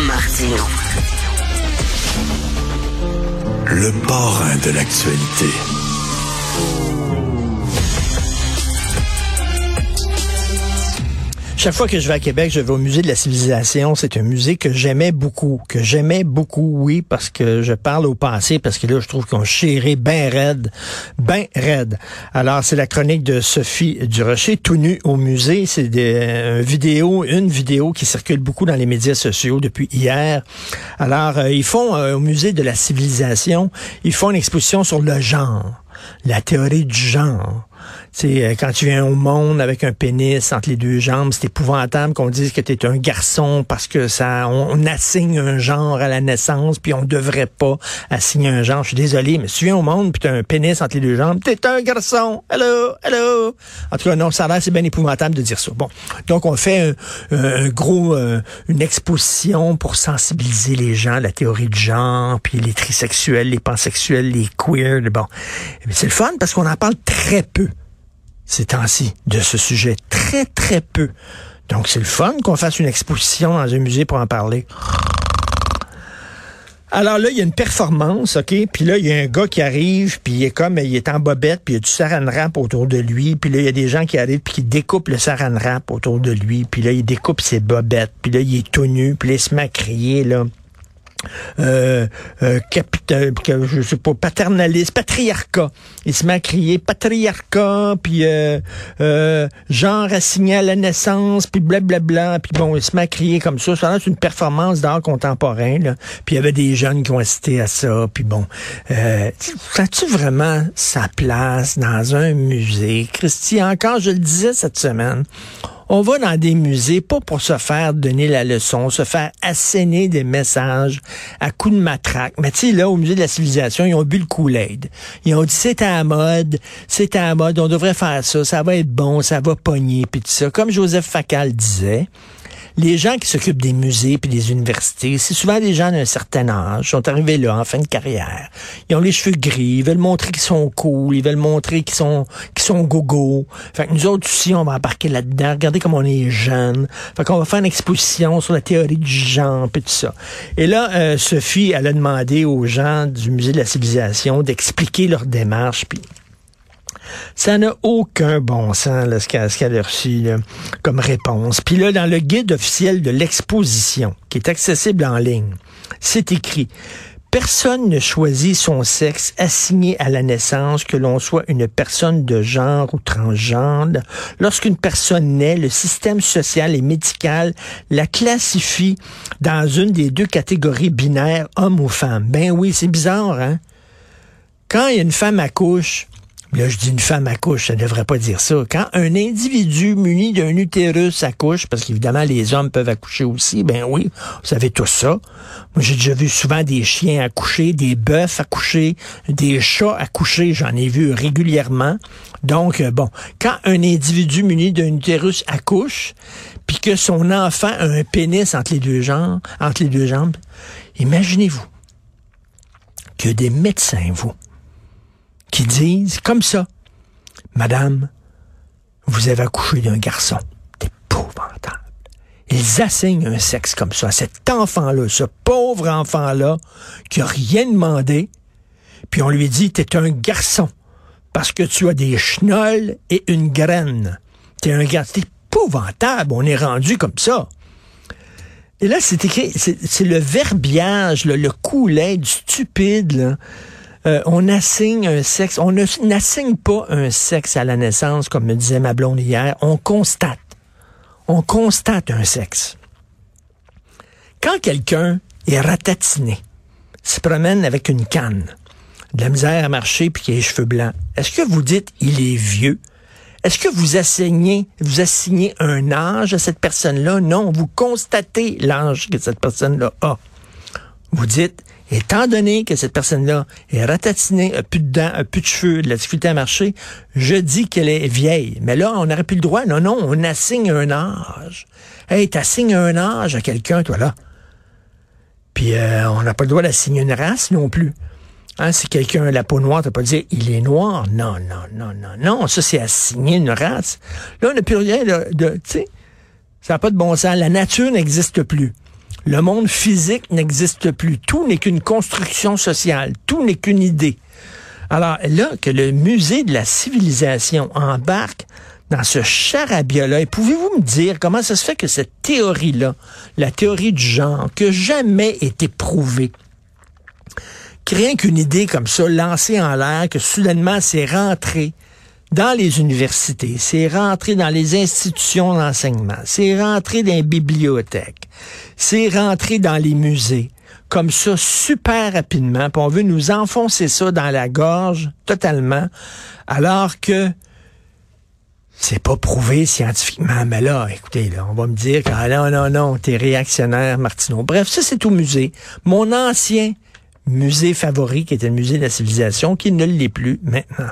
Martino. Le parrain de l'actualité. Chaque fois que je vais à Québec, je vais au musée de la civilisation. C'est un musée que j'aimais beaucoup, que j'aimais beaucoup, oui, parce que je parle au passé, parce que là, je trouve qu'on chéré ben raide, ben raide. Alors, c'est la chronique de Sophie Durocher, tout nu au musée. C'est une vidéo, une vidéo qui circule beaucoup dans les médias sociaux depuis hier. Alors, euh, ils font euh, au musée de la civilisation, ils font une exposition sur le genre, la théorie du genre. C'est euh, quand tu viens au monde avec un pénis entre les deux jambes, c'est épouvantable qu'on dise que tu es un garçon parce que ça on, assigne un genre à la naissance puis on devrait pas assigner un genre. Je suis désolé, mais si tu viens au monde puis tu as un pénis entre les deux jambes, tu es un garçon. Hello, hello. En tout cas, non, ça a l'air c'est bien épouvantable de dire ça. Bon, donc on fait un, gros euh, une exposition pour sensibiliser les gens la théorie du genre, puis les trisexuels, les pansexuels, les queers, bon. C'est le fun parce qu'on en parle très peu ces temps-ci de ce sujet. Très, très peu. Donc, c'est le fun qu'on fasse une exposition dans un musée pour en parler. Alors là, il y a une performance, OK? Puis là, il y a un gars qui arrive, puis il est comme, il est en bobette, puis il y a du saran wrap autour de lui. Puis là, il y a des gens qui arrivent, puis qui découpent le saran wrap autour de lui. Puis là, il découpe ses bobettes. Puis là, il est tout nu, puis là, il se met crier, là euh, euh, je sais pas, paternaliste, patriarcat. Il se met à crier patriarcat, puis euh, euh, genre assigné à la naissance, puis blablabla, puis bon, il se met à crier comme ça. C'est une performance d'art contemporain, là. Puis il y avait des jeunes qui ont assisté à ça, puis bon. Euh, As-tu vraiment sa place dans un musée? Christian, encore je le disais cette semaine, on va dans des musées pas pour se faire donner la leçon, se faire asséner des messages à coups de matraque. Mais tu sais, là, au musée de la civilisation, ils ont bu le Kool-Aid. Ils ont dit, c'est à la mode, c'est à la mode, on devrait faire ça, ça va être bon, ça va pogner, puis tout ça. Comme Joseph Facal disait, les gens qui s'occupent des musées puis des universités, c'est souvent des gens d'un certain âge, sont arrivés là en fin de carrière. Ils ont les cheveux gris, ils veulent montrer qu'ils sont cool, ils veulent montrer qu'ils sont qu'ils sont gogo. Fait que nous autres aussi, on va embarquer là-dedans. Regardez comme on est jeunes. Fait qu'on va faire une exposition sur la théorie du genre puis tout ça. Et là, euh, Sophie, elle a demandé aux gens du musée de la civilisation d'expliquer leur démarche puis ça n'a aucun bon sens, là, ce qu'elle a reçu comme réponse. Puis là, dans le guide officiel de l'exposition, qui est accessible en ligne, c'est écrit Personne ne choisit son sexe assigné à la naissance, que l'on soit une personne de genre ou transgenre. Lorsqu'une personne naît, le système social et médical la classifie dans une des deux catégories binaires, homme ou femme. Ben oui, c'est bizarre, hein? Quand une femme accouche, Là, je dis une femme accouche, ça ne devrait pas dire ça. Quand un individu muni d'un utérus accouche, parce qu'évidemment, les hommes peuvent accoucher aussi, ben oui, vous savez tout ça. Moi, j'ai déjà vu souvent des chiens accoucher, des bœufs accoucher, des chats accoucher, j'en ai vu régulièrement. Donc, euh, bon, quand un individu muni d'un utérus accouche, puis que son enfant a un pénis entre les deux jambes, entre les deux jambes, imaginez-vous que des médecins, vous, qui disent comme ça, Madame, vous avez accouché d'un garçon. T'es épouvantable. Ils assignent un sexe comme ça à cet enfant-là, ce pauvre enfant-là, qui a rien demandé, puis on lui dit, t'es un garçon, parce que tu as des chenolles et une graine. T'es un garçon. C'est épouvantable, on est rendu comme ça. Et là, c'est écrit, c'est le verbiage, le coulet du stupide, là. Euh, on assigne un sexe, on n'assigne pas un sexe à la naissance, comme me disait ma blonde hier, on constate. On constate un sexe. Quand quelqu'un est ratatiné, se promène avec une canne, de la misère à marcher puis qui a les cheveux blancs, est-ce que vous dites il est vieux? Est-ce que vous assignez, vous assignez un âge à cette personne-là? Non, vous constatez l'âge que cette personne-là a. Vous dites, Étant donné que cette personne-là est ratatinée, a plus de dents, a plus de cheveux, de la difficulté à marcher, je dis qu'elle est vieille. Mais là, on n'aurait plus le droit. Non, non, on assigne un âge. Hey, t'assignes un âge à quelqu'un, toi, là. Puis euh, on n'a pas le droit d'assigner une race non plus. Hein, si quelqu'un a la peau noire, t'as pas dire il est noir. Non, non, non, non, non. Ça, c'est assigner une race. Là, on n'a plus rien de. de tu sais, ça n'a pas de bon sens. La nature n'existe plus. Le monde physique n'existe plus. Tout n'est qu'une construction sociale. Tout n'est qu'une idée. Alors là, que le musée de la civilisation embarque dans ce charabia-là, pouvez-vous me dire comment ça se fait que cette théorie-là, la théorie du genre, que jamais été prouvée, rien qu'une idée comme ça, lancée en l'air, que soudainement c'est rentré dans les universités, c'est rentré dans les institutions d'enseignement, c'est rentré dans les bibliothèques, c'est rentré dans les musées, comme ça super rapidement, puis on veut nous enfoncer ça dans la gorge totalement, alors que c'est pas prouvé scientifiquement. Mais là, écoutez, là, on va me dire que ah, non, non, non, t'es réactionnaire, Martineau. Bref, ça, c'est au musée. Mon ancien musée favori, qui était le musée de la civilisation, qui ne l'est plus maintenant.